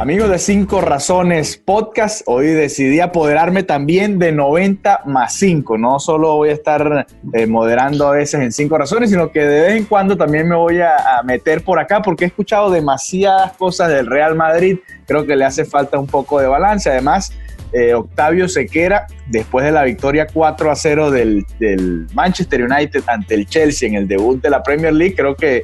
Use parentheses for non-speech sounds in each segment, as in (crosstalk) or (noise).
Amigos de Cinco Razones Podcast, hoy decidí apoderarme también de 90 más 5. No solo voy a estar eh, moderando a veces en Cinco Razones, sino que de vez en cuando también me voy a, meter por acá porque he escuchado demasiadas cosas del Real Madrid. Creo que le hace falta un poco de balance. Además, eh, Octavio Sequera, después de la victoria 4 a 0 del, del Manchester United ante el Chelsea en el debut de la Premier League, creo que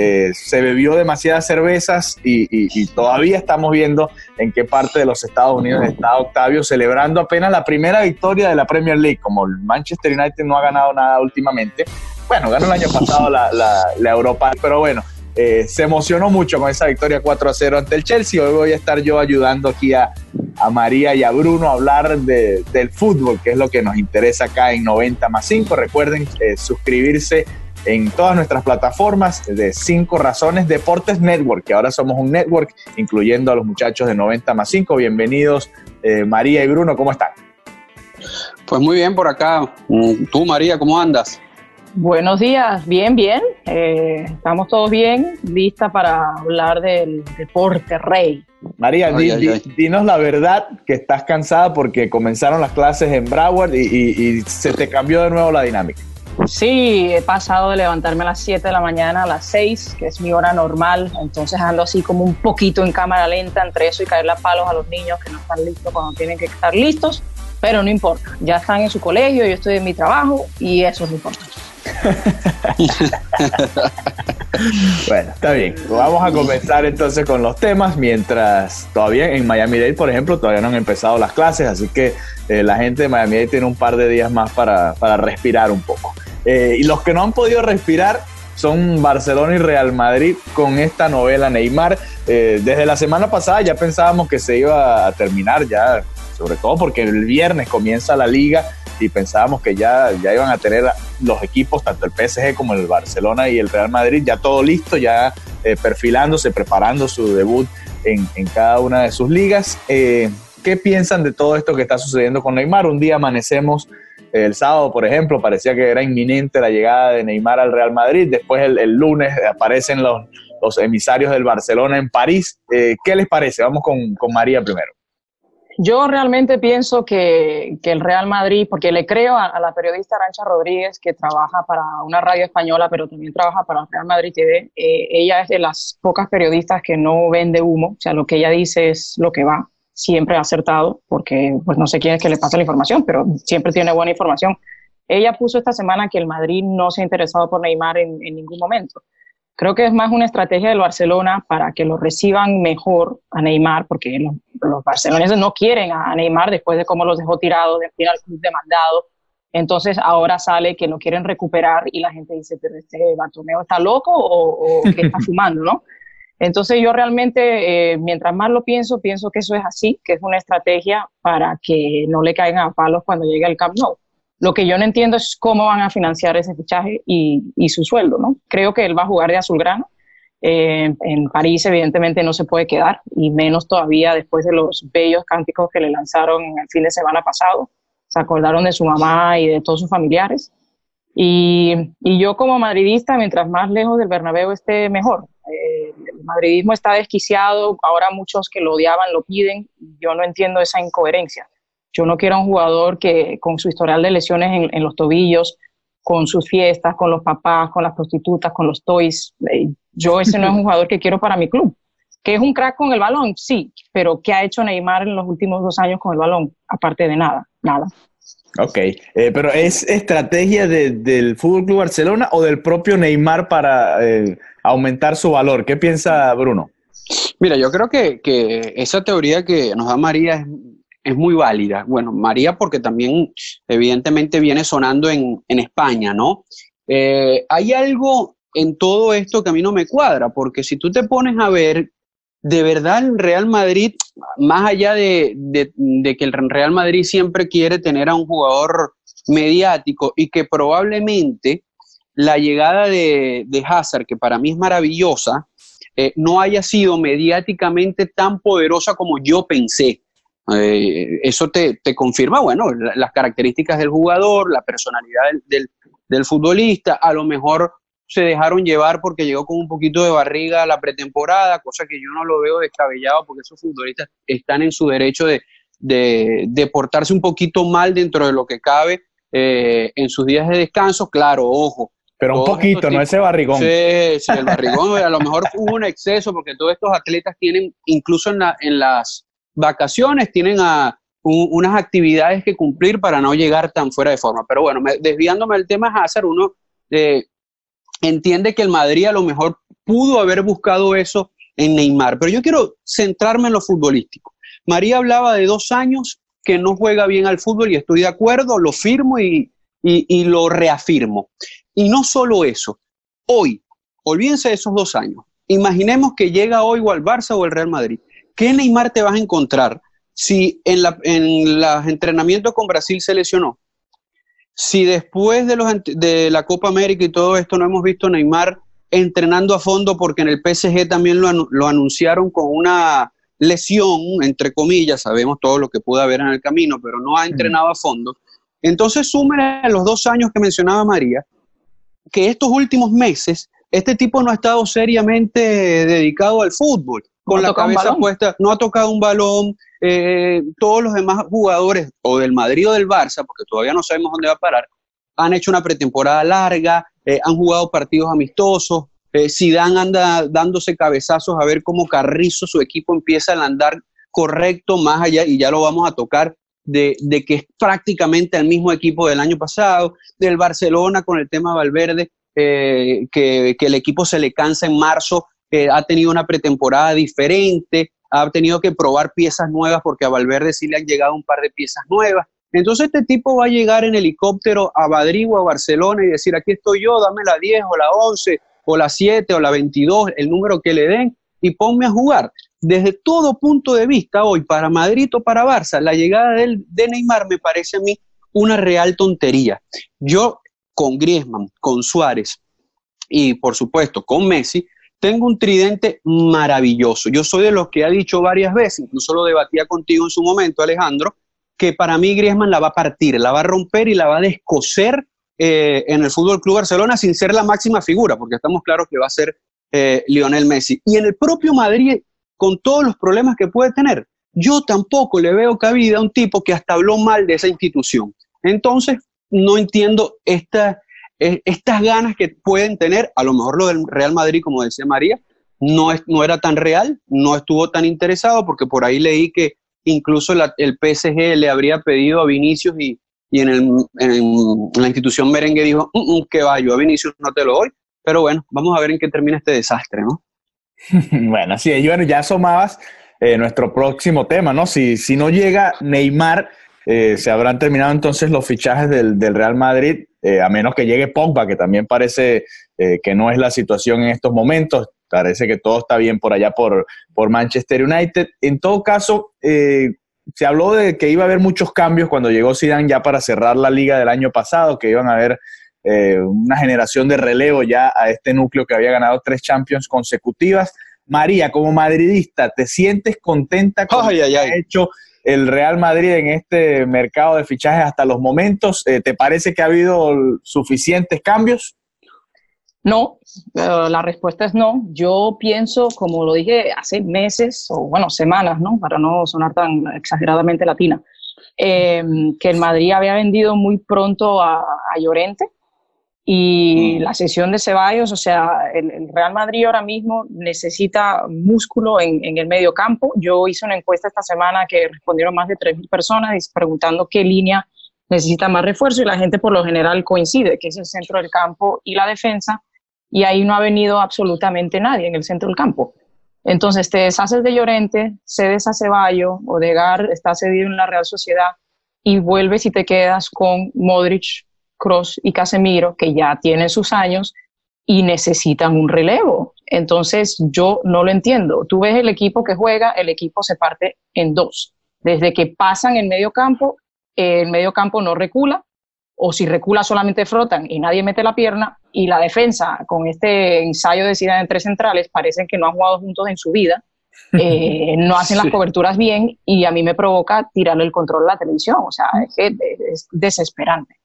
eh, se bebió demasiadas cervezas y, todavía estamos viendo en qué parte de los Estados Unidos está Octavio celebrando apenas la primera victoria de la Premier League, como el Manchester United no ha ganado nada últimamente. Bueno, ganó el año pasado la, Europa, pero bueno, eh, se emocionó mucho con esa victoria 4 a 0 ante el Chelsea. Hoy voy a estar yo ayudando aquí a, María y a Bruno a hablar del fútbol, que es lo que nos interesa acá en 90 más 5. Recuerden eh, suscribirse en todas nuestras plataformas de Cinco Razones Deportes Network, que ahora somos un network, incluyendo a los muchachos de 90 más 5. Bienvenidos, eh, María y Bruno, ¿cómo están? Pues muy bien por acá. Tú, María, ¿cómo andas? Buenos días, bien, bien. Eh, estamos todos bien, lista para hablar del deporte rey. María, dinos la verdad que estás cansada porque comenzaron las clases en Broward y se te cambió de nuevo la dinámica. Sí, he pasado de levantarme a las 7 de la mañana a las 6, que es mi hora normal, entonces ando así como un poquito en cámara lenta entre eso y caerle a palos a los niños que no están listos cuando tienen que estar listos, pero no importa, ya están en su colegio, yo estoy en mi trabajo y eso es lo importante. (laughs) bueno, está bien. Vamos a comenzar entonces con los temas. Mientras todavía en Miami Dade, por ejemplo, todavía no han empezado las clases, así que eh, la gente de Miami Dade tiene un par de días más para, para respirar un poco. Eh, y los que no han podido respirar son Barcelona y Real Madrid con esta novela Neymar. Eh, desde la semana pasada ya pensábamos que se iba a terminar ya, sobre todo porque el viernes comienza la liga y pensábamos que ya, ya iban a tener los equipos, tanto el PSG como el Barcelona y el Real Madrid, ya todo listo, ya eh, perfilándose, preparando su debut en, en, cada una de sus ligas. ¿Qué piensan de todo esto que está sucediendo con Neymar? Un día amanecemos el sábado, por ejemplo, parecía que era inminente la llegada de Neymar al Real Madrid. Después el, lunes aparecen los, los, emisarios del Barcelona en París. Eh, ¿Qué les parece? Vamos con, con María primero. Yo realmente pienso que, que, el Real Madrid, porque le creo a, la periodista Arancha Rodríguez, que trabaja para una radio española, pero también trabaja para Real Madrid TV. Eh, ella es de las pocas periodistas que no vende humo, o sea, lo que ella dice es lo que va siempre ha acertado, porque pues no sé quién es que le pasa la información, pero siempre tiene buena información. Ella puso esta semana que el Madrid no se ha interesado por Neymar en, ningún momento. Creo que es más una estrategia del Barcelona para que lo reciban mejor a Neymar, porque los, los barceloneses no quieren a Neymar después de cómo los dejó tirados, de final club demandado. Entonces ahora sale que no quieren recuperar y la gente dice, pero este Bartomeu está loco o, o que está (laughs) fumando, ¿no? Entonces yo realmente, eh, mientras más lo pienso, pienso que eso es así, que es una estrategia para que no le caigan a palos cuando llegue el Camp Nou. Lo que yo no entiendo es cómo van a financiar ese fichaje y, su sueldo, ¿no? Creo que él va a jugar de azulgrana. Eh, en París, evidentemente, no se puede quedar, y menos todavía después de los bellos cánticos que le lanzaron el fin de semana pasado. Se acordaron de su mamá y de todos sus familiares. Y, y yo como madridista, mientras más lejos del Bernabéu esté, mejor. Eh, madridismo está desquiciado, ahora muchos que lo odiaban lo piden, yo no entiendo esa incoherencia. Yo no quiero a un jugador que con su historial de lesiones en, los tobillos, con sus fiestas, con los papás, con las prostitutas, con los toys, eh, yo ese no es un jugador que quiero para mi club. ¿Que es un crack con el balón? Sí, pero ¿qué ha hecho Neymar en los últimos dos años con el balón? Aparte de nada, nada. Ok, eh, pero ¿es estrategia del Fútbol Club Barcelona o del propio Neymar para aumentar su valor. ¿Qué piensa Bruno? Mira, yo creo que, esa teoría que nos da María es, muy válida. Bueno, María porque también evidentemente viene sonando en, España, ¿no? Eh, hay algo en todo esto que a mí no me cuadra, porque si tú te pones a ver, de verdad el Real Madrid, más allá de, de que el Real Madrid siempre quiere tener a un jugador mediático y que probablemente la llegada de, Hazard, que para mí es maravillosa, eh, no haya sido mediáticamente tan poderosa como yo pensé. Eh, eso te, confirma, bueno, las características del jugador, la personalidad del, futbolista, a lo mejor se dejaron llevar porque llegó con un poquito de barriga a la pretemporada, cosa que yo no lo veo descabellado porque esos futbolistas están en su derecho de, de, portarse un poquito mal dentro de lo que cabe eh, en sus días de descanso. Claro, ojo. Pero un poquito, no ese barrigón. Sí, sí, el barrigón a lo mejor hubo un exceso porque todos estos atletas tienen, incluso en, en las vacaciones, tienen a, unas actividades que cumplir para no llegar tan fuera de forma. Pero bueno, desviándome del tema Hazard, uno eh, entiende que el Madrid a lo mejor pudo haber buscado eso en Neymar, pero yo quiero centrarme en lo futbolístico. María hablaba de dos años que no juega bien al fútbol y estoy de acuerdo, lo firmo y, y, lo reafirmo. Y no solo eso, hoy, olvídense de esos dos años, imaginemos que llega hoy o al Barça o al Real Madrid. ¿Qué Neymar te vas a encontrar si en, la, en los entrenamientos con Brasil se lesionó? Si después de, los, de la Copa América y todo esto no hemos visto a Neymar entrenando a fondo porque en el PSG también lo, lo anunciaron con una lesión, entre comillas, sabemos todo lo que pudo haber en el camino, pero no ha entrenado a fondo. Entonces, sume los dos años que mencionaba María, que estos últimos meses, este tipo no ha estado seriamente dedicado al fútbol, con la cabeza puesta, no ha tocado un balón, eh, todos los demás jugadores, o del Madrid o del Barça, porque todavía no sabemos dónde va a parar, han hecho una pretemporada larga, eh, han jugado partidos amistosos, eh, Zidane anda dándose cabezazos a ver cómo Carrizo, su equipo, empieza a andar correcto más allá, y ya lo vamos a tocar, de, que es prácticamente el mismo equipo del año pasado, del Barcelona con el tema Valverde, eh, que, el equipo se le cansa en marzo, ha tenido una pretemporada diferente, ha tenido que probar piezas nuevas porque a Valverde sí le han llegado un par de piezas nuevas. Entonces este tipo va a llegar en helicóptero a Madrid o a Barcelona y decir, aquí estoy yo, dame la 10 o la 11 o la 7 o la 22, el número que le den, y ponme a jugar. Desde todo punto de vista, hoy para Madrid o para Barça, la llegada de, Neymar me parece a mí una real tontería. Yo con Griezmann, con Suárez y por supuesto con Messi, tengo un tridente maravilloso. Yo soy de los que ha dicho varias veces, incluso lo debatía contigo en su momento, Alejandro, que para mí Griezmann la va a partir, la va a romper y la va a descoser eh, en el Fútbol Club Barcelona sin ser la máxima figura, porque estamos claros que va a ser eh, Lionel Messi. Y en el propio Madrid, con todos los problemas que puede tener, yo tampoco le veo cabida a un tipo que hasta habló mal de esa institución. Entonces, no entiendo eh, estas ganas que pueden tener, a lo mejor lo del Real Madrid, como decía María, no, es, no era tan real, no estuvo tan interesado, porque por ahí leí que incluso el PSG le habría pedido a Vinicius y, y en, el, en, la institución merengue dijo, mm, mm, que va, yo a Vinicius no te lo doy, pero bueno, vamos a ver en qué termina este desastre, ¿no? (laughs) bueno, así es, bueno, ya asomabas eh, nuestro próximo tema, ¿no? Si, si no llega Neymar, eh, se habrán terminado entonces los fichajes del, Real Madrid, eh, a menos que llegue Pogba, que también parece que no es la situación en estos momentos. Parece que todo está bien por allá por, por Manchester United. En todo caso, se habló de que iba a haber muchos cambios cuando llegó Zidane ya para cerrar la liga del año pasado, que iban a haber eh, una generación de relevo ya a este núcleo que había ganado tres Champions consecutivas. María, como madridista, ¿te sientes contenta con lo que ha hecho el Real Madrid en este mercado de fichajes hasta los momentos? Eh, ¿Te parece que ha habido suficientes cambios? No, la respuesta es no. Yo pienso, como lo dije hace meses, o bueno, semanas, ¿no? Para no sonar tan exageradamente latina, eh, que el Madrid había vendido muy pronto a, Llorente y mm. la sesión de Ceballos, o sea, el, Real Madrid ahora mismo necesita músculo en, en, el medio campo. Yo hice una encuesta esta semana que respondieron más de 3.000 personas preguntando qué línea necesita más refuerzo y la gente por lo general coincide, que es el centro del campo y la defensa y ahí no ha venido absolutamente nadie en el centro del campo. Entonces te deshaces de Llorente, cedes a Ceballo, Odegar está cedido en la Real Sociedad y vuelves y te quedas con Modric, Cross y Casemiro, que ya tienen sus años y necesitan un relevo. Entonces yo no lo entiendo. Tú ves el equipo que juega, el equipo se parte en dos. Desde que pasan el medio campo, el medio campo no recula, o si recula solamente frotan y nadie mete la pierna, y la defensa con este ensayo de Zidane en tres centrales parecen que no han jugado juntos en su vida, (laughs) eh, no hacen las coberturas bien y a mí me provoca tirarle el control a la televisión, o sea, es, es desesperante.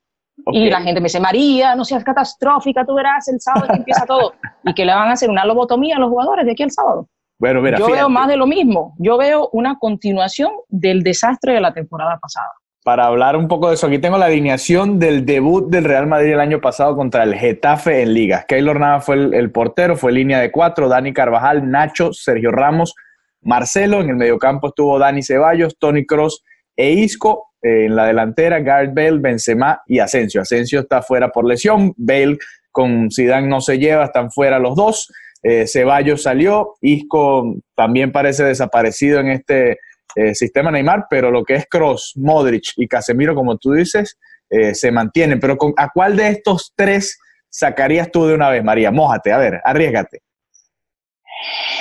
Y la gente me dice, María, no seas catastrófica, tú verás el sábado que empieza todo. y que le van a hacer una lobotomía a los jugadores de aquí al sábado. Bueno, mira, Yo veo más de lo mismo. Yo veo una continuación del desastre de la temporada pasada. Para hablar un poco de eso, aquí tengo la alineación del debut del Real Madrid el año pasado contra el Getafe en ligas. Keylor Navas fue el, el portero, fue línea de cuatro, Dani Carvajal, Nacho, Sergio Ramos, Marcelo, en el mediocampo estuvo Dani Ceballos, Tony Cross e Isco, en la delantera Gareth Bale, Benzema y Asensio. Asensio está fuera por lesión, Bale con Zidane no se lleva, están fuera los dos. Eh, Ceballos salió, Isco también parece desaparecido en este eh, sistema Neymar, pero lo que es Cross, Modric y Casemiro, como tú dices, eh, se mantienen. Pero con, ¿a cuál de estos tres sacarías tú de una vez, María? Mójate, a ver, arriesgate.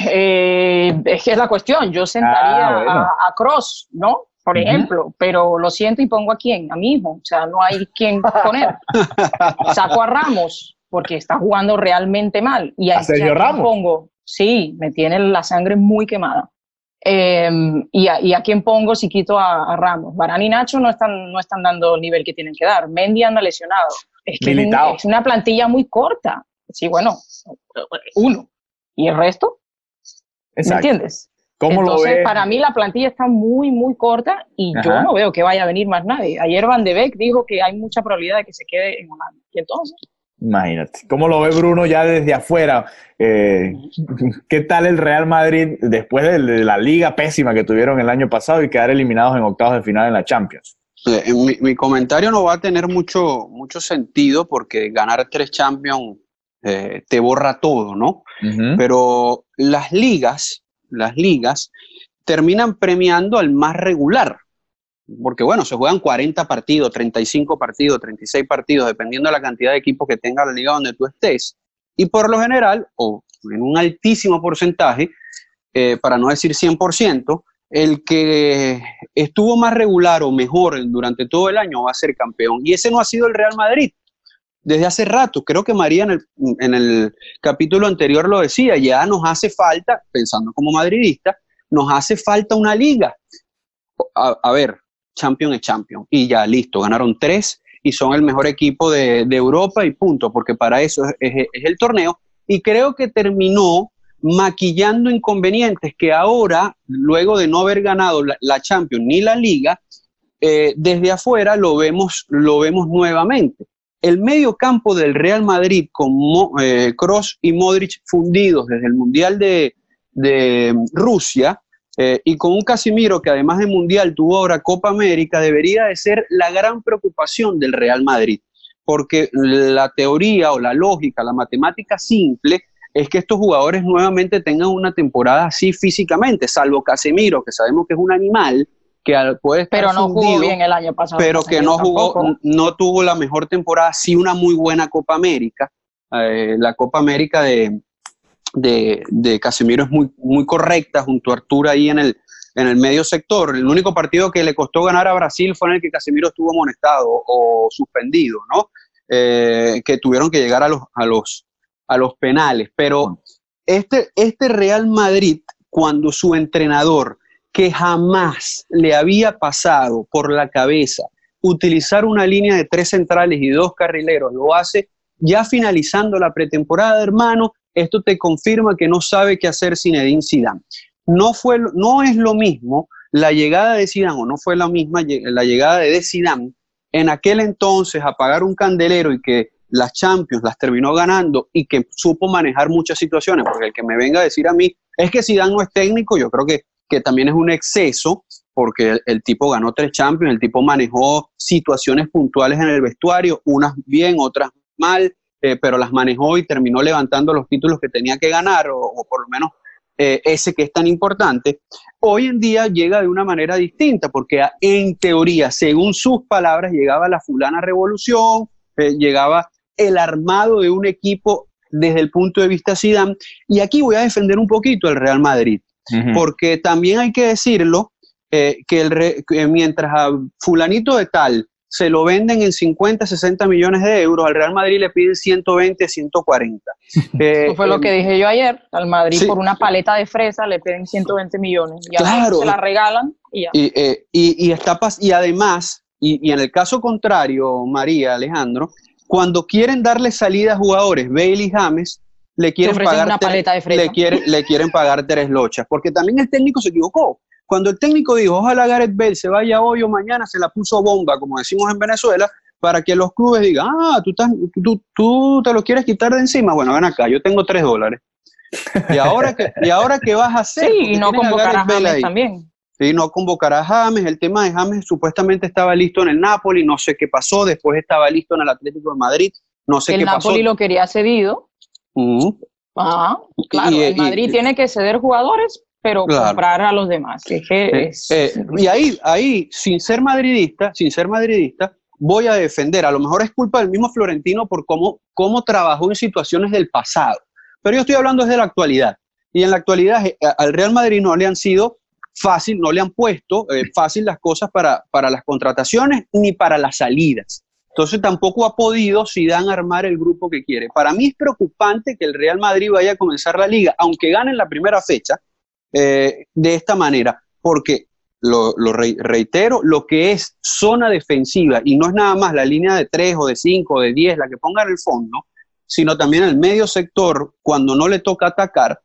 Es que es la cuestión. Yo sentaría Ah, bueno. a, a Cross, ¿no? Por Ujú. ejemplo, pero lo siento y pongo a quién, a mi hijo. O sea, no hay quien poner. Saco a Ramos porque está jugando realmente mal. Y ¿A ahí Sergio Ramos? Pongo, sí, me tiene la sangre muy quemada. Eh, y, a, y a quién pongo si quito a, a Ramos. Barán y Nacho no están, no están dando el nivel que tienen que dar. Mendy anda lesionado. Es que es, un- Militao. es una plantilla muy corta. Sí, bueno, uno. ¿Y el resto? ¿Me Exacto. entiendes? ¿Cómo Entonces, lo ves? para mí la plantilla está muy, muy corta y Ajá. yo no veo que vaya a venir más nadie. Ayer Van de Beek dijo que hay mucha probabilidad de que se quede en Holanda. Y entonces, Imagínate. ¿Cómo lo ve Bruno ya desde afuera? Eh, ¿Qué tal el Real Madrid después de, la liga pésima que tuvieron el año pasado y quedar eliminados en octavos de final en la Champions? Eh, mi, mi comentario no va a tener mucho, mucho sentido porque ganar tres Champions eh, te borra todo, ¿no? Pero las ligas, las ligas terminan premiando al más regular. Porque bueno, se juegan 40 partidos, 35 partidos, 36 partidos, dependiendo de la cantidad de equipos que tenga la liga donde tú estés. Y por lo general, o en un altísimo porcentaje, eh, para no decir 100%, el que estuvo más regular o mejor durante todo el año va a ser campeón. Y ese no ha sido el Real Madrid desde hace rato. Creo que María en el, capítulo anterior lo decía, ya nos hace falta, pensando como madridista, nos hace falta una liga. A, ver, Champion es Champion. Y ya, listo, ganaron tres y son el mejor equipo de, Europa y punto, porque para eso es, el torneo. Y creo que terminó maquillando inconvenientes que ahora, luego de no haber ganado la, la Champions ni la Liga, eh, desde afuera lo vemos, lo vemos nuevamente. El medio campo del Real Madrid con Mo- eh, y Modric fundidos desde el Mundial de, de Rusia eh, y con un Casimiro que además de Mundial tuvo ahora Copa América, debería de ser la gran preocupación del Real Madrid, porque la teoría o la lógica, la matemática simple es que estos jugadores nuevamente tengan una temporada así físicamente, salvo Casemiro, que sabemos que es un animal, que puede estar pero no jugó bien el año pasado. pero que no jugó, tampoco. no tuvo la mejor temporada, sí una muy buena Copa América. Eh, la Copa América de, de, de Casemiro es muy, muy correcta junto a Arturo ahí en el, en el medio sector. El único partido que le costó ganar a Brasil fue en el que Casemiro estuvo amonestado o suspendido, ¿no? Eh, que tuvieron que llegar a los, a los, a los penales. Pero este, este Real Madrid, cuando su entrenador, que jamás le había pasado por la cabeza utilizar una línea de tres centrales y dos carrileros, lo hace ya finalizando la pretemporada, hermano, esto te confirma que no sabe qué hacer Zinedine Zidane. No, fue, no es lo mismo la llegada de Zidane, o no fue la misma la llegada de Zidane en aquel entonces apagar un candelero y que las Champions las terminó ganando y que supo manejar muchas situaciones, porque el que me venga a decir a mí es que Zidane no es técnico, yo creo que, que también es un exceso, porque el, tipo ganó tres Champions, el tipo manejó situaciones puntuales en el vestuario, unas bien, otras mal, eh, pero las manejó y terminó levantando los títulos que tenía que ganar, o, por lo menos eh, ese que es tan importante. Hoy en día llega de una manera distinta, porque en teoría, según sus palabras, llegaba la fulana revolución, eh, llegaba el armado de un equipo desde el punto de vista Zidane, y aquí voy a defender un poquito el Real Madrid Porque también hay que decirlo eh, que, el re- que mientras a fulanito de tal se lo venden en 50, 60 millones de euros, al Real Madrid le piden 120, 140. (laughs) Eh, Eso fue lo eh, que dije yo ayer. Al Madrid sí. por una paleta de fresa le piden 120 millones. Y Claro. se la regalan y ya. Y, eh, y, y está pas- y además, y, en el caso contrario, María, Alejandro, cuando quieren darle salida a jugadores, Bailey James, le quieren pagar le, le quieren pagar tres lochas, porque también el técnico se equivocó. Cuando el técnico dijo, ojalá Gareth Bale se vaya hoy o mañana, se la puso bomba, como decimos en Venezuela, para que los clubes digan, ah, tú, tú, tú te lo quieres quitar de encima. Bueno, ven acá, yo tengo tres dólares. ¿Y ahora qué, ¿y ahora qué vas a hacer? Sí, y no convocar a, James también. Sí, no convocar a James. El tema de James supuestamente estaba listo en el Napoli, no sé qué pasó. Después estaba listo en el Atlético de Madrid, no sé qué pasó. El Napoli lo quería cedido. Ah, claro, el Madrid tiene que ceder jugadores, pero comprar a los demás. Eh, eh, y ahí, ahí, sin ser madridista, sin ser madridista, voy a defender. A lo mejor es culpa del mismo Florentino por cómo, cómo trabajó en situaciones del pasado. Pero yo estoy hablando desde la actualidad. Y en la actualidad eh, al Real Madrid no le han sido fácil, no le han puesto eh, fácil las cosas para, para las contrataciones ni para las salidas. Entonces tampoco ha podido Zidane armar el grupo que quiere. Para mí es preocupante que el Real Madrid vaya a comenzar la liga, aunque gane en la primera fecha, eh, de esta manera, porque lo, reitero, lo que es zona defensiva, y no es nada más la línea de 3 o de 5 o de 10 la que ponga en el fondo, sino también el medio sector, cuando no le toca atacar,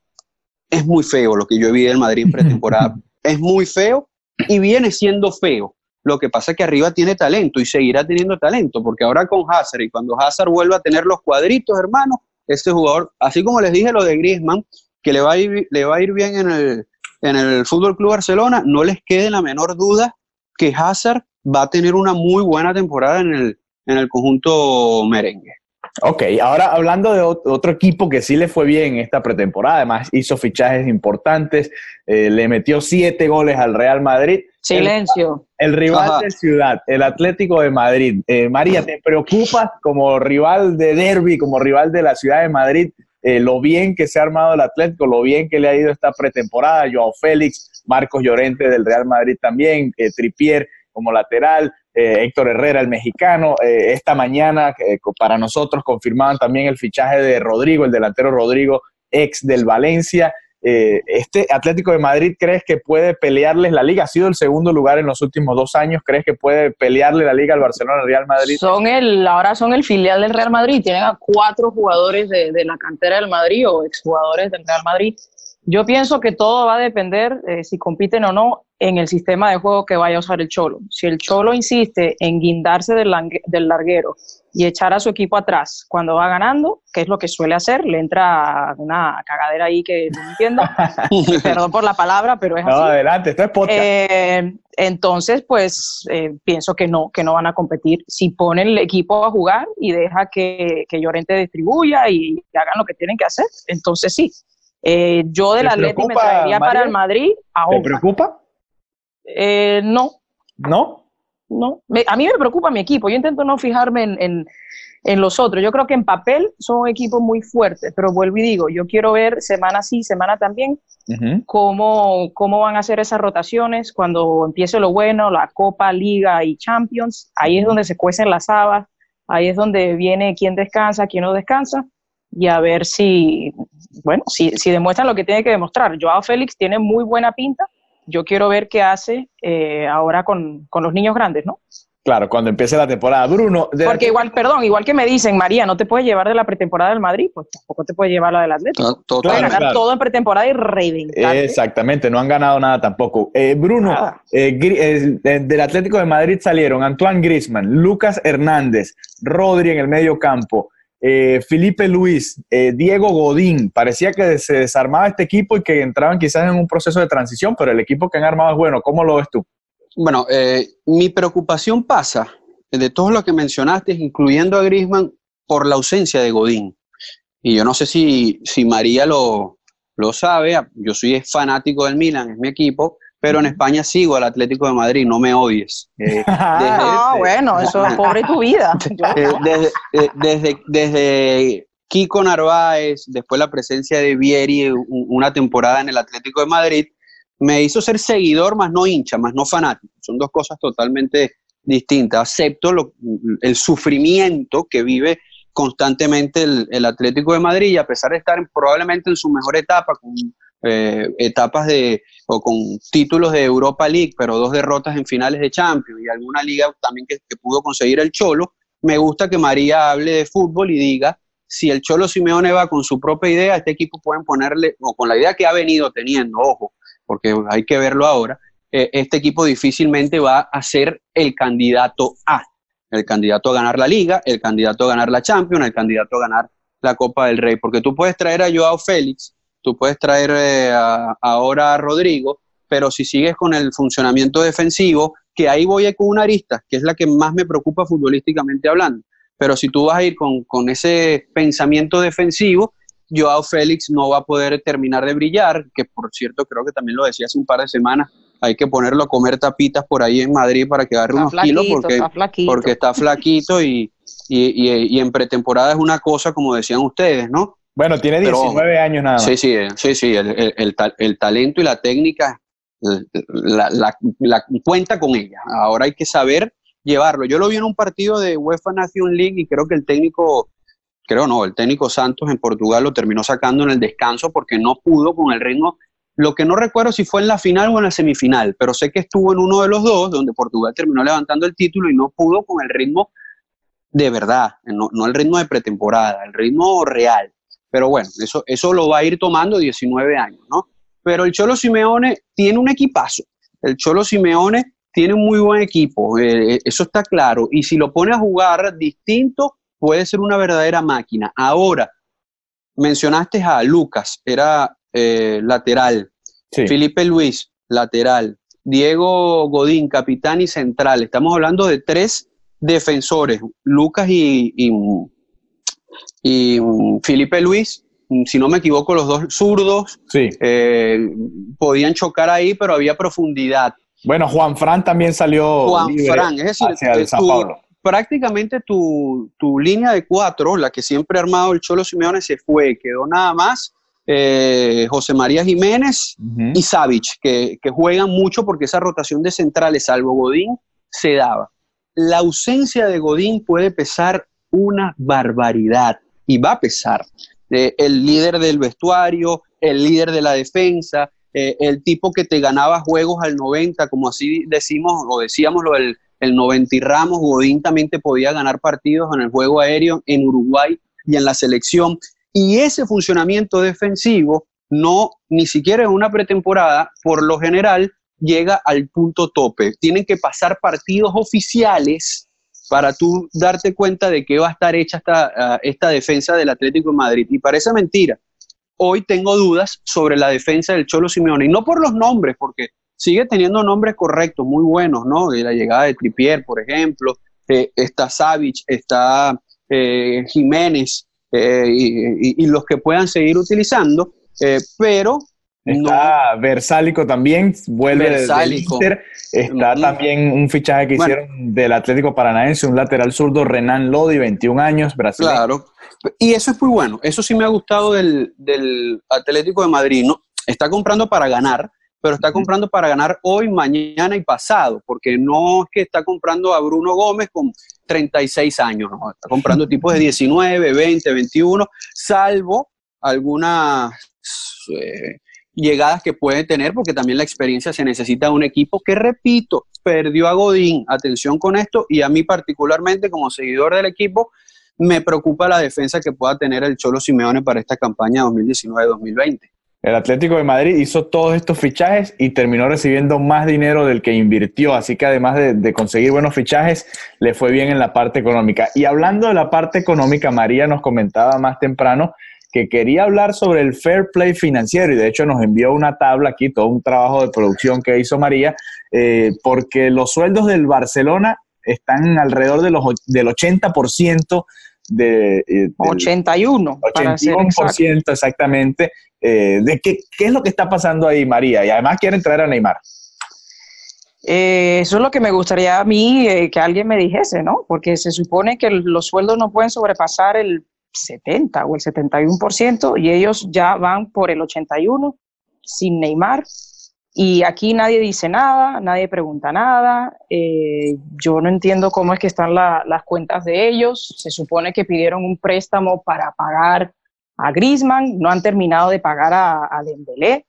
es muy feo lo que yo vi del Madrid en pretemporada. (laughs) es muy feo y viene siendo feo. Lo que pasa es que arriba tiene talento y seguirá teniendo talento, porque ahora con Hazard y cuando Hazard vuelva a tener los cuadritos, hermano, este jugador, así como les dije lo de Griezmann, que le va a ir, le va a ir bien en el, en el Fútbol Club Barcelona, no les quede la menor duda que Hazard va a tener una muy buena temporada en el, en el conjunto merengue. Ok, ahora hablando de otro equipo que sí le fue bien en esta pretemporada, además hizo fichajes importantes, eh, le metió siete goles al Real Madrid. Silencio. El, rival de ciudad, el Atlético de Madrid. Eh, María, ¿te preocupa como rival de derby, como rival de la ciudad de Madrid, eh, lo bien que se ha armado el Atlético, lo bien que le ha ido esta pretemporada, Joao Félix, Marcos Llorente del Real Madrid también, eh, Tripier como lateral, eh, Héctor Herrera, el mexicano. esta mañana, para nosotros, confirmaban también el fichaje de Rodrigo, el delantero Rodrigo, ex del Valencia. Eh, ¿Este Atlético de Madrid crees que puede pelearles la liga? Ha sido el segundo lugar en los últimos dos años. ¿Crees que puede pelearle la liga al Barcelona, al Real Madrid? Son el, ahora son el filial del Real Madrid. Tienen a cuatro jugadores de, de la cantera del Madrid o exjugadores del Real Madrid. Yo pienso que todo va a depender eh, si compiten o no en el sistema de juego que vaya a usar el Cholo. Si el Cholo insiste en guindarse del, del larguero y echar a su equipo atrás cuando va ganando, que es lo que suele hacer, le entra una cagadera ahí que no entiendo, (laughs) perdón por la palabra, pero es no, adelante, esto es podcast. Eh, entonces, pues eh, pienso que no, que no van a competir. Si ponen el equipo a jugar y deja que, que Llorente distribuya y hagan lo que tienen que hacer, entonces sí, eh, yo del Atlético me traería para el Madrid a ¿Te preocupa? Eh, no. ¿No? No. a mí me preocupa mi equipo. Yo intento no fijarme en, los otros. Yo creo que en papel son equipos muy fuertes, pero vuelvo y digo, yo quiero ver semana sí, semana también, cómo, cómo van a ser esas rotaciones cuando empiece lo bueno, la Copa, Liga y Champions. Ahí es donde se cuecen las habas, ahí es donde viene quién descansa, quién no descansa y a ver si, bueno, si, si demuestran lo que tiene que demostrar. Joao Félix tiene muy buena pinta. Yo quiero ver qué hace eh, ahora con, con, los niños grandes, ¿no? Claro, cuando empiece la temporada. Bruno. Porque igual, perdón, igual que me dicen, María, no te puedes llevar de la pretemporada del Madrid, pues tampoco te puedes llevar la del Atlético. Puedes ganar todo en pretemporada y reventar. Exactamente, no han ganado nada tampoco. Eh, Bruno, eh, del Atlético de Madrid salieron Antoine Grisman, Lucas Hernández, Rodri en el medio campo, eh, Felipe Luis, eh, Diego Godín, parecía que se desarmaba este equipo y que entraban quizás en un proceso de transición, pero el equipo que han armado es bueno. ¿Cómo lo ves tú? Bueno, eh, mi preocupación pasa de todo lo que mencionaste, incluyendo a Grisman, por la ausencia de Godín. Y yo no sé si, si María lo, lo sabe, yo soy fanático del Milan, es mi equipo, pero en España sigo al Atlético de Madrid, no me odies. (laughs) Eh, (laughs) ah, bueno, eso es pobre tu vida. (laughs) Eh, desde, eh, desde, desde, Kiko Narváez, después la presencia de Vieri, una temporada en el Atlético de Madrid, me hizo ser seguidor, más no hincha, más no fanático. Son dos cosas totalmente distintas. Acepto el sufrimiento que vive constantemente el, el, Atlético de Madrid y a pesar de estar probablemente en su mejor etapa, con eh, etapas de, o con títulos de Europa League, pero dos derrotas en finales de Champions y alguna liga también que, pudo conseguir el Cholo, me gusta que María hable de fútbol y diga, si el Cholo Simeone va con su propia idea, este equipo pueden ponerle, o con la idea que ha venido teniendo, ojo, porque hay que verlo ahora, eh, este equipo difícilmente va a ser el candidato A, el candidato a ganar la liga, el candidato a ganar la Champions, el candidato a ganar la Copa del Rey, porque tú puedes traer a Joao Félix, tú puedes traer eh, ahora a Rodrigo, pero si sigues con el funcionamiento defensivo, que ahí voy con una arista, que es la que más me preocupa futbolísticamente hablando. Pero si tú vas a ir con, con ese pensamiento defensivo, Joao Félix no va a poder terminar de brillar, que por cierto creo que también lo decía hace un par de semanas, hay que ponerlo a comer tapitas por ahí en Madrid para que agarre unos kilos porque está, porque está flaquito y, y, en pretemporada es una cosa como decían ustedes, ¿no? Bueno, tiene 19 años nada más. Sí, sí, sí, sí el, el, talento y la técnica la, la, cuenta con ella. Ahora hay que saber llevarlo. Yo lo vi en un partido de UEFA Nation League y creo que el técnico creo no, el técnico Santos en Portugal lo terminó sacando en el descanso porque no pudo con el ritmo. Lo que no recuerdo si fue en la final o en la semifinal, pero sé que estuvo en uno de los dos, donde Portugal terminó levantando el título y no pudo con el ritmo de verdad, no, el ritmo de pretemporada, el ritmo real. Pero bueno, eso, eso lo va a ir tomando 19 años, ¿no? Pero el Cholo Simeone tiene un equipazo. El Cholo Simeone tiene un muy buen equipo, eh, eso está claro. Y si lo pone a jugar distinto, puede ser una verdadera máquina. Ahora, mencionaste a Lucas, era eh, lateral. Felipe Luis, lateral. Diego Godín, capitán y central. Estamos hablando de tres defensores, Lucas y, y, Felipe Luis, si no me equivoco, los dos zurdos eh, podían chocar ahí, pero había profundidad. Bueno, Juan Fran también salió Juan Fran, es decir, hacia el San Pablo prácticamente tu, línea de cuatro, la que siempre ha armado el Cholo Simeone, se fue. Quedó nada más eh, José María Jiménez y Savich, que, juegan mucho porque esa rotación de centrales, salvo Godín, se daba. La ausencia de Godín puede pesar una barbaridad y va a pesar. Eh, el líder del vestuario, el líder de la defensa, eh, el tipo que te ganaba juegos al 90, como así decimos o decíamos lo del el 90 y Ramos, Godín también podía ganar partidos en el juego aéreo en Uruguay y en la selección. Y ese funcionamiento defensivo no, ni siquiera en una pretemporada, por lo general, llega al punto tope. Tienen que pasar partidos oficiales para tú darte cuenta de que va a estar hecha esta, ah, esta defensa del Atlético de Madrid. Y parece mentira. Hoy tengo dudas sobre la defensa del Cholo Simeone, y no por los nombres, porque sigue teniendo nombres correctos, muy buenos, ¿no? De la llegada de Tripier, por ejemplo, eh, está Savich, está eh, Jiménez eh, y, los que puedan seguir utilizando, pero Está Versálico también, vuelve Versálico. Inter. Está también un fichaje que hicieron del Atlético Paranaense, un lateral zurdo, Renan Lodi, 21 años, brasileño. Claro, y eso es muy bueno. Eso sí me ha gustado del, del Atlético de Madrid. ¿no? Está comprando para ganar, pero está comprando para ganar hoy, mañana y pasado, porque no es que está comprando a Bruno Gómez con 36 años, no, está comprando tipos de 19, 20, 21, salvo algunas eh, llegadas que puede tener, porque también la experiencia se necesita de un equipo que, repito, perdió a Godín, atención con esto, y a mí particularmente como seguidor del equipo, me preocupa la defensa que pueda tener el Cholo Simeone para esta campaña 2019-2020. El Atlético de Madrid hizo todos estos fichajes y terminó recibiendo más dinero del que invirtió, así que además de, conseguir buenos fichajes, le fue bien en la parte económica. Y hablando de la parte económica, María nos comentaba más temprano que quería hablar sobre el fair play financiero y de hecho nos envió una tabla aquí, todo un trabajo de producción que hizo María, eh, porque los sueldos del Barcelona están alrededor de los, del 80% de... Eh, 81, 81% exactamente eh, de qué, qué es lo que está pasando ahí, María. Y además quieren traer a Neymar. Eh, eso es lo que me gustaría a mí eh, que alguien me dijese, ¿no? Porque se supone que los sueldos no pueden sobrepasar el 70 o el 71% y ellos ya van por el 81 sin Neymar. Y aquí nadie dice nada, nadie pregunta nada. yo no entiendo cómo es que están las cuentas de ellos. Se supone que pidieron un préstamo para pagar a Grisman, no han terminado de pagar a, Dembélé.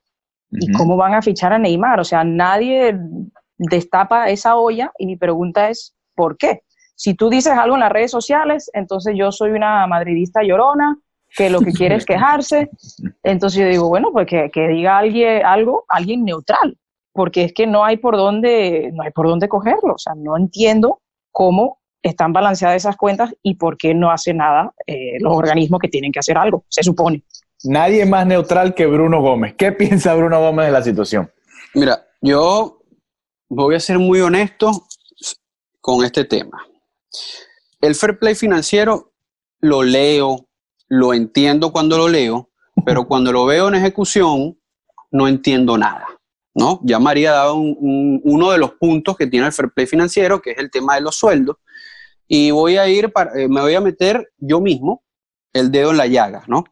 ¿Y cómo van a fichar a Neymar? O sea, nadie destapa esa olla y mi pregunta es, ¿por qué? Si tú dices algo en las redes sociales, entonces yo soy una madridista llorona que lo que quiere es (laughs) quejarse. Entonces yo digo, bueno, pues que, diga alguien algo, alguien neutral, porque es que no hay por dónde, no hay por dónde cogerlo. O sea, no entiendo cómo están balanceadas esas cuentas y por qué no hace nada eh, los organismos que tienen que hacer algo, se supone. Nadie más neutral que Bruno Gómez. ¿Qué piensa Bruno Gómez de la situación? Mira, yo voy a ser muy honesto con este tema. El fair play financiero lo leo, lo entiendo cuando lo leo, pero cuando lo veo en ejecución no entiendo nada. ¿no? Ya María dado uno de los puntos que tiene el fair play financiero, que es el tema de los sueldos, y voy a ir, eh, me voy a meter yo mismo el dedo en la llaga, ¿no?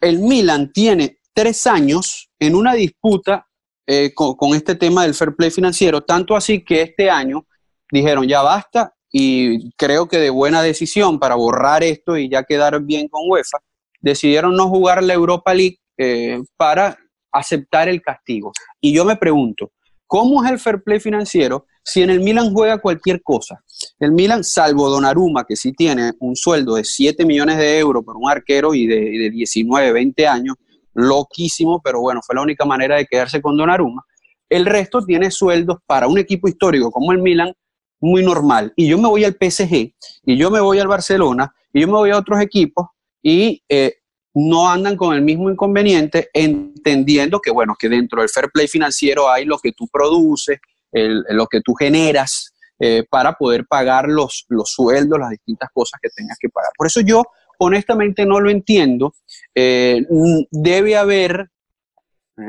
El Milan tiene tres años en una disputa eh, con, este tema del fair play financiero, tanto así que este año dijeron ya basta y creo que de buena decisión para borrar esto y ya quedar bien con UEFA, decidieron no jugar la Europa League eh, para aceptar el castigo. Y yo me pregunto, ¿cómo es el fair play financiero si en el Milan juega cualquier cosa? El Milan, salvo Donnarumma, que sí tiene un sueldo de 7 millones de euros por un arquero y de, de 19, 20 años, loquísimo, pero bueno, fue la única manera de quedarse con Donnarumma. El resto tiene sueldos para un equipo histórico como el Milan muy normal. Y yo me voy al PSG, y yo me voy al Barcelona, y yo me voy a otros equipos, y eh, no andan con el mismo inconveniente, entendiendo que, bueno, que dentro del fair play financiero hay lo que tú produces, lo que tú generas eh, para poder pagar los, los sueldos, las distintas cosas que tengas que pagar. Por eso yo honestamente no lo entiendo. Eh, debe haber,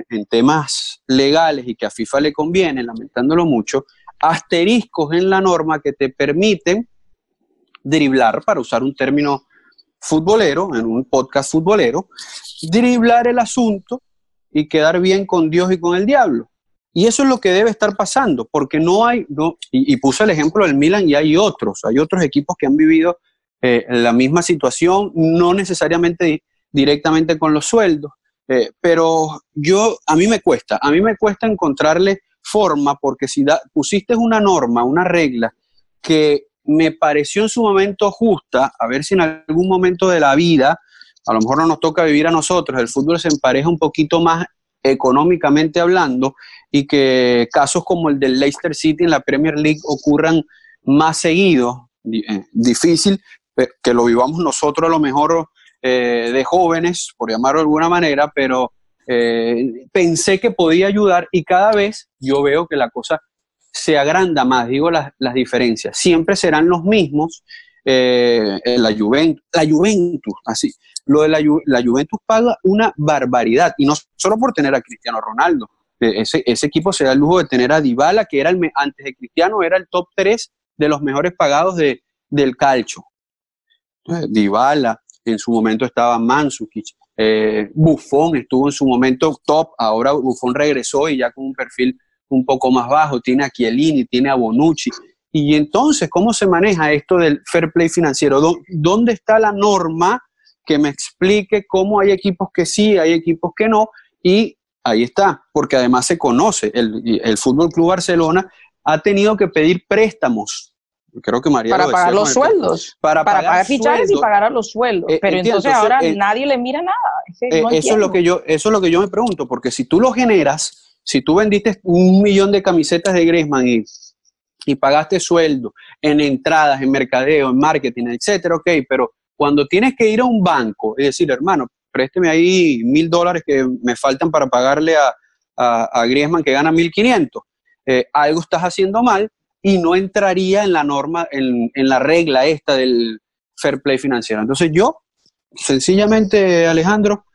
en temas legales y que a FIFA le conviene, lamentándolo mucho, asteriscos en la norma que te permiten driblar, para usar un término futbolero, en un podcast futbolero, driblar el asunto y quedar bien con Dios y con el diablo. Y eso es lo que debe estar pasando, porque no hay, no, y, puse el ejemplo del Milan y hay otros, hay otros equipos que han vivido eh, la misma situación, no necesariamente directamente con los sueldos, eh, pero yo, a mí me cuesta, a mí me cuesta encontrarle forma, porque si pusiste una norma, una regla que me pareció en su momento justa, a ver si en algún momento de la vida, a lo mejor no nos toca vivir a nosotros, el fútbol se empareja un poquito más económicamente hablando y que casos como el del Leicester City en la Premier League ocurran más seguido, eh, difícil que lo vivamos nosotros a lo mejor eh, de jóvenes, por llamarlo de alguna manera, pero eh, pensé que podía ayudar y cada vez yo veo que la cosa se agranda más, digo las, diferencias. Siempre serán los mismos. Eh, la, Juventus, la Juventus, así. Lo de la, la, Juventus paga una barbaridad y no solo por tener a Cristiano Ronaldo. Ese, ese equipo se da el lujo de tener a Dybala, que era el, antes de Cristiano era el top 3 de los mejores pagados de, del calcio. Dybala, en su momento estaba Mansukic, eh, Buffon estuvo en su momento top, ahora Buffon regresó y ya con un perfil un poco más bajo, tiene a Chiellini, tiene a Bonucci. Y entonces, ¿cómo se maneja esto del fair play financiero? ¿Dónde está la norma que me explique cómo hay equipos que sí, hay equipos que no? Y ahí está, porque además se conoce, el, el Fútbol Club Barcelona ha tenido que pedir préstamos creo que María para pagar los sueldos. Para, pagar, fichajes y pagar a los sueldos. Eh, pero entonces ahora eh, nadie le mira nada. Eh, eso es lo que yo eso es lo que yo me pregunto porque si tú lo generas si tú vendiste un millón de camisetas de Griezmann y, y pagaste sueldo en entradas en mercadeo en marketing etcétera ok pero cuando tienes que ir a un banco y decir hermano présteme ahí mil dólares que me faltan para pagarle a, a, a Griezmann que gana mil quinientos algo estás haciendo mal y no entraría en la norma, en, la regla esta del fair play financiero. Entonces yo, sencillamente, Alejandro,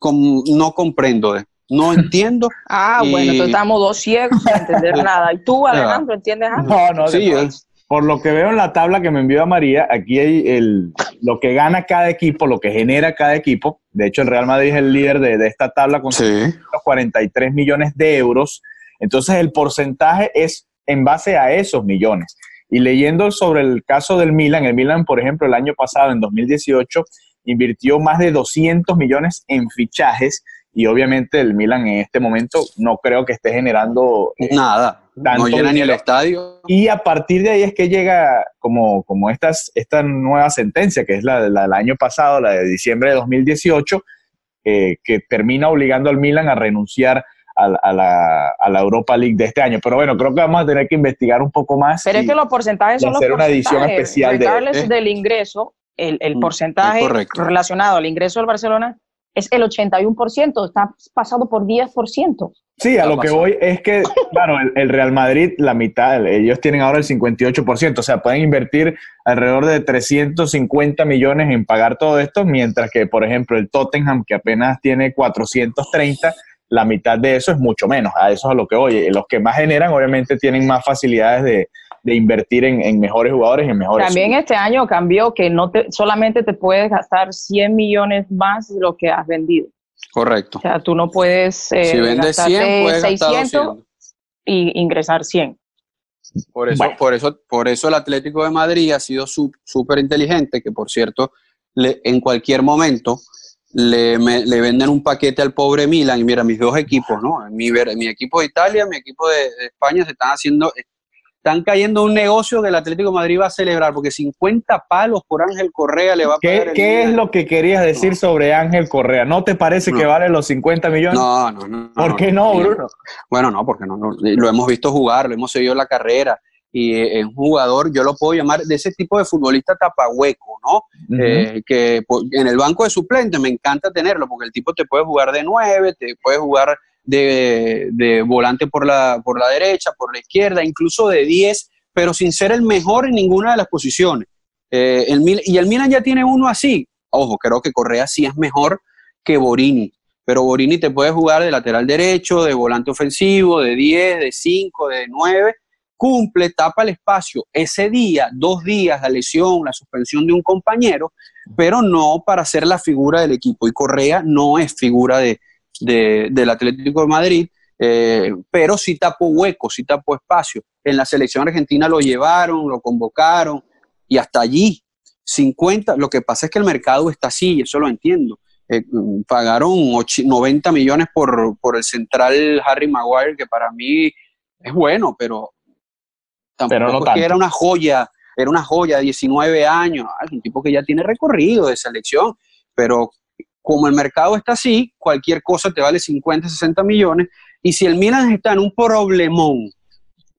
no comprendo, no (laughs) entiendo. ah, bueno, entonces estamos dos ciegos sin entender (laughs) nada. ¿Y tú, Alejandro, entiendes algo? No, no, sí, por lo que veo en la tabla que me envió a María, aquí hay el, lo que gana cada equipo, lo que genera cada equipo. De hecho, el Real Madrid es el líder de, esta tabla con 43 millones de euros. Entonces, el porcentaje es en base a esos millones. Y leyendo sobre el caso del Milan, el Milan, por ejemplo, el año pasado, en 2018, invirtió más de 200 millones en fichajes y obviamente el Milan en este momento no creo que esté generando eh, nada, no llena ni el estadio. Y a partir de ahí es que llega como, como estas, esta nueva sentencia, que es la, la del año pasado, la de diciembre de 2018, eh, que termina obligando al Milan a renunciar a, la, Europa League de este año. Pero bueno, creo que vamos a tener que investigar un poco más. Pero es que los porcentajes son hacer una edición especial de, ¿eh? del ingreso, el, el mm, porcentaje relacionado al ingreso del Barcelona es el 81%, está pasado por 10%. Sí, a lo que voy es que, claro, el, Real Madrid, la mitad, ellos tienen ahora el 58%, o sea, pueden invertir alrededor de 350 millones en pagar todo esto, mientras que, por ejemplo, el Tottenham, que apenas tiene 430, la mitad de eso es mucho menos. A eso es a lo que voy. Los que más generan, obviamente, tienen más facilidades de, de invertir en, mejores jugadores y en mejores. También este año cambió que no te, solamente te puedes gastar 100 millones más de lo que has vendido. Correcto. O sea, tú no puedes eh, si vendes 100, puedes 600 y ingresar 100. Por eso, por, eso, por eso el Atlético de Madrid ha sido súper inteligente, que por cierto, le, en cualquier momento le, le, venden un paquete al pobre Milan. Y mira, mis dos equipos, ¿no? Mi, mi equipo de Italia, mi equipo de, de España se están haciendo, están cayendo un negocio que el Atlético de Madrid va a celebrar, porque 50 palos por Ángel Correa le va a pagar. ¿Qué, es lo que querías decir sobre Ángel Correa? ¿No te parece que vale los 50 millones? No, no, no. ¿Por qué no, Bruno? Bueno, no, porque no, lo hemos visto jugar, lo hemos seguido la carrera y es un jugador, yo lo puedo llamar de ese tipo de futbolista tapahueco, ¿no? Eh, que en el banco de suplentes me encanta tenerlo, porque el tipo te puede jugar de nueve, te puede jugar de, volante por la, por la derecha, por la izquierda, incluso de 10, pero sin ser el mejor en ninguna de las posiciones. Eh, el y el Milan ya tiene uno así. Ojo, creo que Correa sí es mejor que Borini, pero Borini te puede jugar de lateral derecho, de volante ofensivo, de 10, de 5, de 9, cumple, tapa el espacio. Ese día, dos días, la lesión, la suspensión de un compañero, pero no para ser la figura del equipo. Y Correa no es figura de, del Atlético de Madrid, eh, pero sí tapó huecos, sí tapó espacio. En la selección argentina lo llevaron, lo convocaron y hasta allí 50, lo que pasa es que el mercado está así, eso lo entiendo. Eh, pagaron 90 millones por, por, el central Harry Maguire, que para mí es bueno, pero tampoco que era una joya, era una joya, 19 años, un tipo que ya tiene recorrido de selección, pero como el mercado está así, cualquier cosa te vale 50, 60 millones. Y si el Milan está en un problemón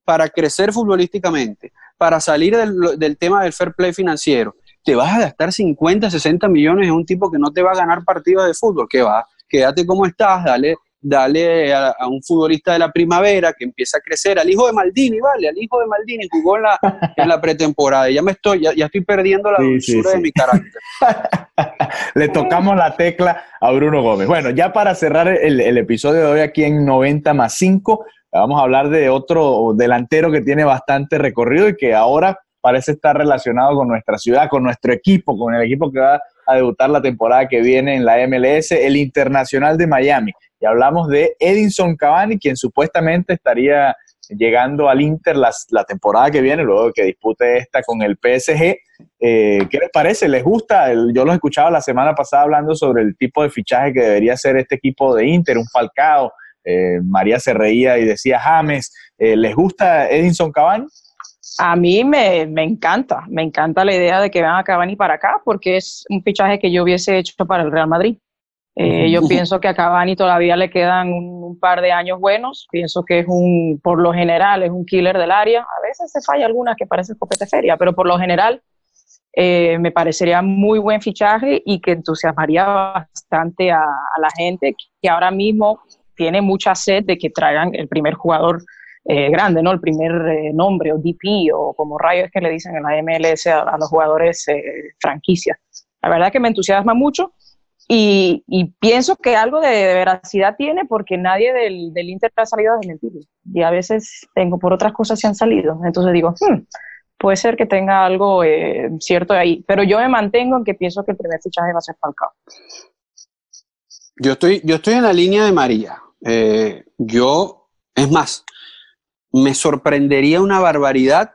para crecer futbolísticamente, para salir del, tema del fair play financiero, te vas a gastar 50, 60 millones en un tipo que no te va a ganar partidos de fútbol. ¿Qué va? Quédate como estás, dale dale a, un futbolista de la primavera que empieza a crecer, al hijo de Maldini, vale, al hijo de Maldini jugó en la, (laughs) en la pretemporada. Ya me estoy, ya, estoy perdiendo la dulzura de mi carácter. (laughs) Le tocamos la tecla a Bruno Gómez. Bueno, ya para cerrar el, el episodio de hoy aquí en 90 más 5, vamos a hablar de otro delantero que tiene bastante recorrido y que ahora parece estar relacionado con nuestra ciudad, con nuestro equipo, con el equipo que va a debutar la temporada que viene en la MLS, el Internacional de Miami. Hablamos de Edinson Cavani, quien supuestamente estaría llegando al Inter la, temporada que viene, luego que dispute esta con el PSG. Eh, ¿Qué les parece? ¿Les gusta? yo los escuchaba la semana pasada hablando sobre el tipo de fichaje que debería ser este equipo de Inter, un Falcao. Eh, María se reía y decía James. Eh, ¿Les gusta Edinson Cavani? A mí me, encanta, me encanta la idea de que venga Cavani para acá porque es un fichaje que yo hubiese hecho para el Real Madrid. Eh, yo pienso que a Cavani todavía le quedan un, par de años buenos. Pienso que es un, por lo general, es un killer del área. A veces se falla alguna que parece copete feria, pero por lo general eh, me parecería muy buen fichaje y que entusiasmaría bastante a, la gente que ahora mismo tiene mucha sed de que traigan el primer jugador eh, grande, ¿no? El primer nombre o DP o como rayos que le dicen en la MLS a, a los jugadores franquicia. La verdad que me entusiasma mucho y, pienso que algo de, veracidad tiene porque nadie del, del, Inter ha salido a desmentirlo. Y a veces tengo por otras cosas se han salido. Entonces digo, hmm, puede ser que tenga algo eh, cierto ahí. Pero yo me mantengo en que pienso que el primer fichaje va a ser Falcao. Yo estoy, yo estoy en la línea de María. Eh, yo, es más, me sorprendería una barbaridad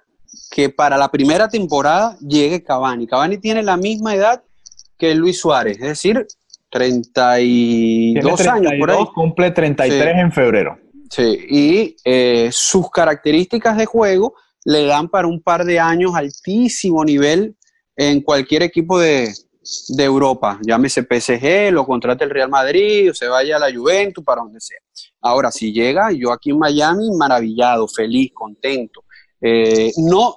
que para la primera temporada llegue Cavani. Cavani tiene la misma edad que Luis Suárez, es decir, 32 años por ahí. Cumple 33 en febrero. Sí, y eh, sus características de juego le dan para un par de años altísimo nivel en cualquier equipo de, de Europa, llámese PSG, lo contrate el Real Madrid, o se vaya a la Juventus, para donde sea. Ahora, si llega, yo aquí en Miami, maravillado, feliz, contento. Eh, no,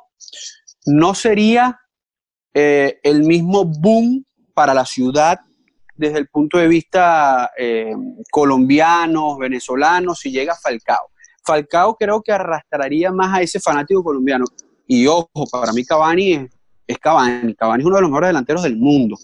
no sería eh, el mismo boom para la ciudad desde el punto de vista eh, colombiano, venezolano, si llega Falcao. Falcao creo que arrastraría más a ese fanático colombiano. Y ojo, para mí Cavani es, es Cavani. Cavani es uno de los mejores delanteros del mundo.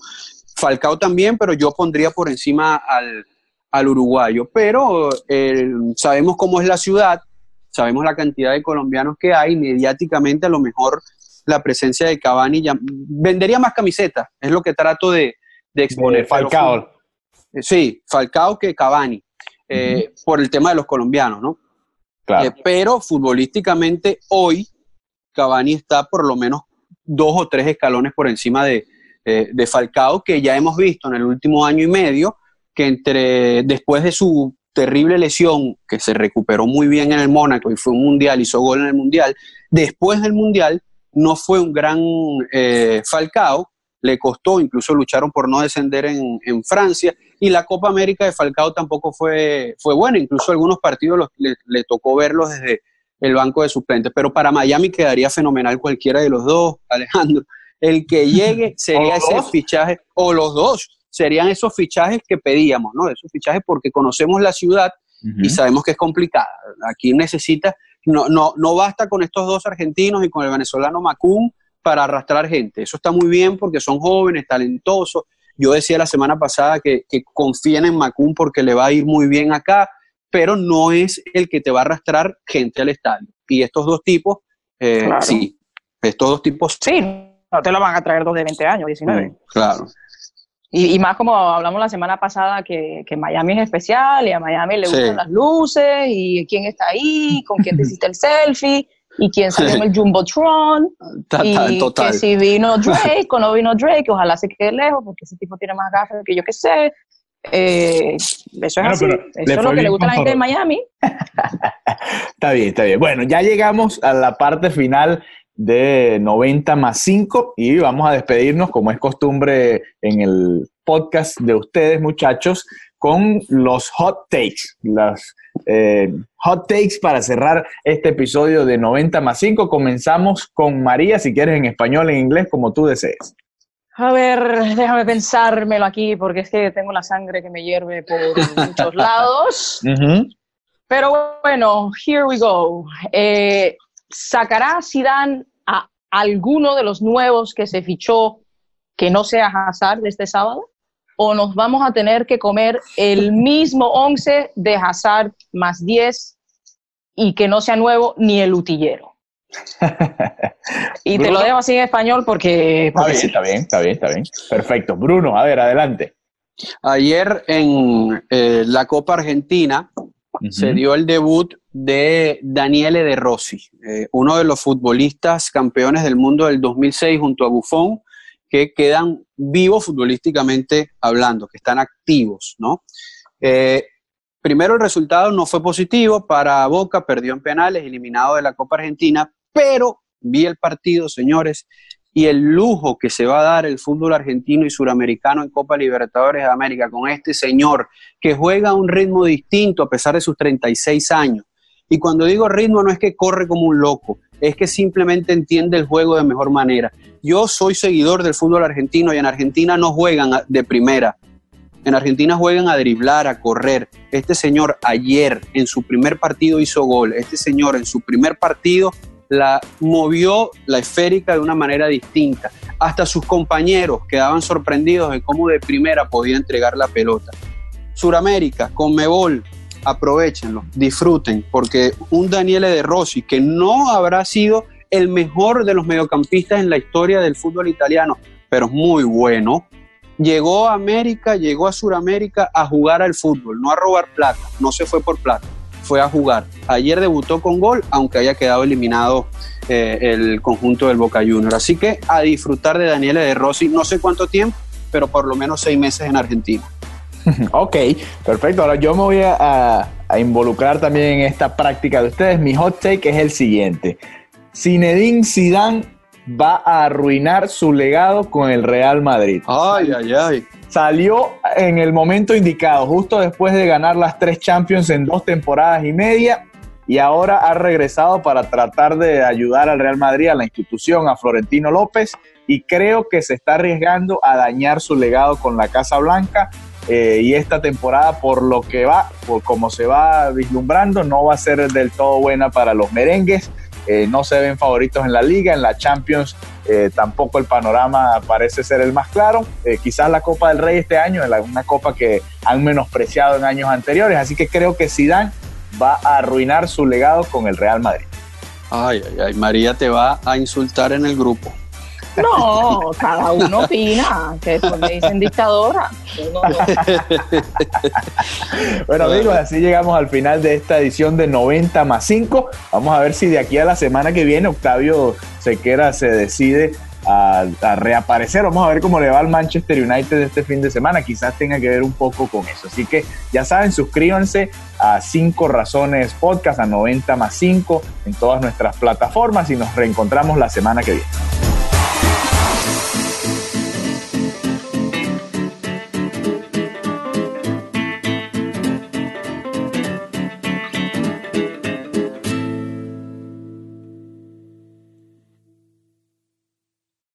Falcao también, pero yo pondría por encima al, al uruguayo. Pero eh, sabemos cómo es la ciudad, sabemos la cantidad de colombianos que hay, mediáticamente a lo mejor la presencia de Cavani ya, vendería más camisetas, es lo que trato de, exponer. Falcao. Eh, sí, Falcao que Cavani, eh, por el tema de los colombianos, ¿no? Claro. pero futbolísticamente hoy Cavani está por lo menos dos o tres escalones por encima de, de Falcao, que ya hemos visto en el último año y medio, que entre después de su terrible lesión, que se recuperó muy bien en el Mónaco y fue un mundial, hizo gol en el mundial, después del mundial no fue un gran eh, Falcao, le costó, incluso lucharon por no descender en, Francia, y la Copa América de Falcao tampoco fue, fue buena, incluso algunos partidos le, tocó verlos desde el banco de suplentes, pero para Miami quedaría fenomenal cualquiera de los dos, (laughs) Alejandro. El que llegue (laughs) sería ese fichaje, o los dos, serían esos fichajes que pedíamos, ¿no? Esos fichajes porque conocemos la ciudad y sabemos que es complicada. Aquí necesita, no, no, no basta con estos dos argentinos y con el venezolano Macum para arrastrar gente. Eso está muy bien porque son jóvenes, talentosos. Yo decía la semana pasada que, que confíen en Macum porque le va a ir muy bien acá, pero no es el que te va a arrastrar gente al estadio. Y estos dos tipos, eh, sí, estos dos tipos. Sí, no te lo van a traer dos de 20 años, 19. claro. Y, más como hablamos la semana pasada, que, que, Miami es especial y a Miami le gustan las luces y quién está ahí, con quién te hiciste el selfie y quién salió en el Jumbotron. y que si vino Drake o no vino Drake, ojalá se quede lejos porque ese tipo tiene más gafas que yo que sé. Eh, eso es así. Eso es lo que le gusta a la gente de Miami. (laughs) está bien, está bien. Bueno, ya llegamos a la parte final de 90 más 5 y vamos a despedirnos, como es costumbre en el podcast de ustedes, muchachos, con los hot takes, las eh, hot takes para cerrar este episodio de 90 más 5. Comenzamos con María, si quieres en español, en inglés, como tú desees. A ver, déjame pensármelo aquí, porque es que tengo la sangre que me hierve por muchos (laughs) lados. Pero bueno, here we go. Eh, ¿Sacará Zidane a alguno de los nuevos que se fichó que no sea Hazard de este sábado? ¿O nos vamos a tener que comer el mismo 11 de Hazard más 10 y que no sea nuevo ni el utillero? y te lo dejo así en español porque... está, bien, está bien, está bien, está bien. Perfecto. Bruno, a ver, adelante. Ayer en eh, la Copa Argentina se dio el debut de Daniele De Rossi, eh, uno de los futbolistas campeones del mundo del 2006 junto a Buffon, que quedan vivos futbolísticamente hablando, que están activos, ¿no? Eh, primero el resultado no fue positivo para Boca, perdió en penales, eliminado de la Copa Argentina, pero vi el partido, señores, y el lujo que se va a dar el fútbol argentino y suramericano en Copa Libertadores de América con este señor que juega a un ritmo distinto a pesar de sus 36 años. Y cuando digo ritmo no es que corre como un loco, es que simplemente entiende el juego de mejor manera. Yo soy seguidor del fútbol argentino y en Argentina no juegan de primera. En Argentina juegan a driblar, a correr. Este señor ayer en su primer partido hizo gol. Este señor en su primer partido la movió la esférica de una manera distinta. Hasta sus compañeros quedaban sorprendidos de cómo de primera podía entregar la pelota. Suramérica, Conmebol, aprovechenlo, disfruten, porque un Daniele De Rossi, que no habrá sido el mejor de los mediocampistas en la historia del fútbol italiano, pero es muy bueno, llegó a América, llegó a Suramérica a jugar al fútbol, no a robar plata, no se fue por plata fue a jugar. Ayer debutó con gol, aunque haya quedado eliminado eh, el conjunto del Boca Juniors. Así que a disfrutar de Daniela de Rossi, no sé cuánto tiempo, pero por lo menos seis meses en Argentina. (laughs) ok, perfecto. Ahora yo me voy a, involucrar también en esta práctica de ustedes. Mi hot take es el siguiente. Zinedine Zidane va a arruinar su legado con el Real Madrid. Ay, ay, ay. Salió en el momento indicado, justo después de ganar las tres Champions en dos temporadas y media, y ahora ha regresado para tratar de ayudar al Real Madrid, a la institución, a Florentino López, y creo que se está arriesgando a dañar su legado con la Casa Blanca. Eh, y esta temporada, por lo que va, por como se va vislumbrando, no va a ser del todo buena para los merengues. Eh, no se ven favoritos en la liga, en la Champions eh, tampoco el panorama parece ser el más claro. Quizás la Copa del Rey este año es una copa que han menospreciado en años anteriores, así que creo que Zidane va a arruinar su legado con el Real Madrid. Ay, ay, ay, María te va a insultar en el grupo. No, cada uno (laughs) opina, que después me dicen dictadora. bueno amigos, así llegamos al final de esta edición de 90 más 5. Vamos a ver si de aquí a la semana que viene Octavio Sequera se decide a, reaparecer. Vamos a ver cómo le va al Manchester United este fin de semana. Quizás tenga que ver un poco con eso. Así que ya saben, suscríbanse a 5 Razones Podcast, a 90 más 5 en todas nuestras plataformas y nos reencontramos la semana que viene.